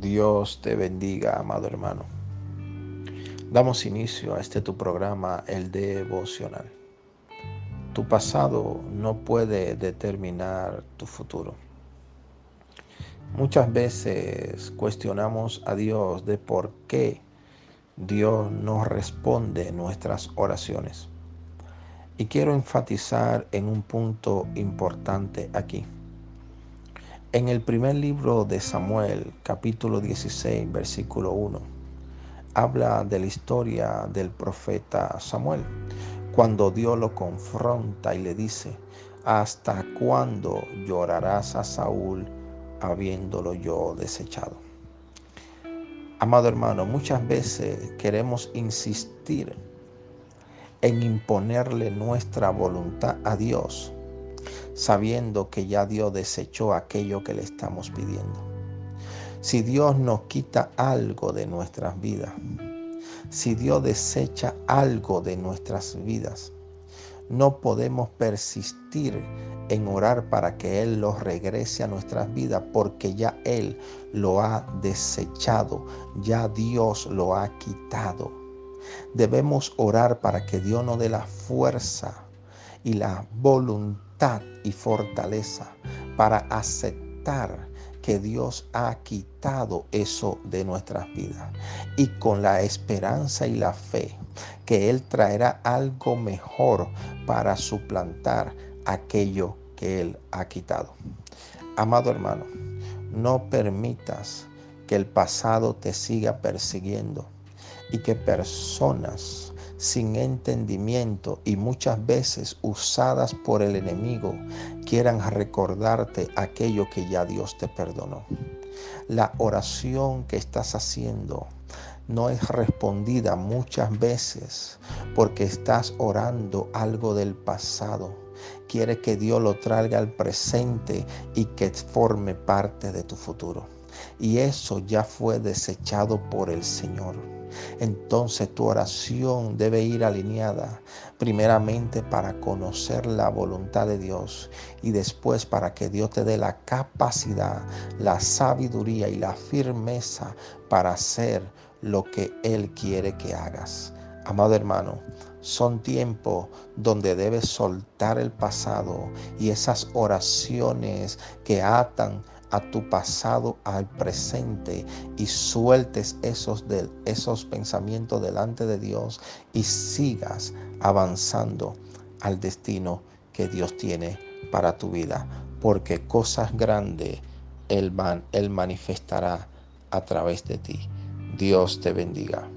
Dios te bendiga, amado hermano. Damos inicio a este tu programa, el devocional. Tu pasado no puede determinar tu futuro. Muchas veces cuestionamos a Dios de por qué Dios no responde nuestras oraciones. Y quiero enfatizar en un punto importante aquí. En el primer libro de Samuel, capítulo 16, versículo 1, habla de la historia del profeta Samuel, cuando Dios lo confronta y le dice, ¿hasta cuándo llorarás a Saúl habiéndolo yo desechado? Amado hermano, muchas veces queremos insistir en imponerle nuestra voluntad a Dios sabiendo que ya Dios desechó aquello que le estamos pidiendo. Si Dios nos quita algo de nuestras vidas, si Dios desecha algo de nuestras vidas, no podemos persistir en orar para que Él lo regrese a nuestras vidas porque ya Él lo ha desechado, ya Dios lo ha quitado. Debemos orar para que Dios nos dé la fuerza y la voluntad y fortaleza para aceptar que Dios ha quitado eso de nuestras vidas y con la esperanza y la fe que Él traerá algo mejor para suplantar aquello que Él ha quitado. Amado hermano, no permitas que el pasado te siga persiguiendo y que personas sin entendimiento y muchas veces usadas por el enemigo quieran recordarte aquello que ya Dios te perdonó. La oración que estás haciendo no es respondida muchas veces porque estás orando algo del pasado. Quiere que Dios lo traiga al presente y que forme parte de tu futuro. Y eso ya fue desechado por el Señor entonces tu oración debe ir alineada primeramente para conocer la voluntad de Dios y después para que Dios te dé la capacidad, la sabiduría y la firmeza para hacer lo que Él quiere que hagas. Amado hermano, son tiempos donde debes soltar el pasado y esas oraciones que atan a tu pasado al presente y sueltes esos, de, esos pensamientos delante de Dios y sigas avanzando al destino que Dios tiene para tu vida. Porque cosas grandes Él, van, él manifestará a través de ti. Dios te bendiga.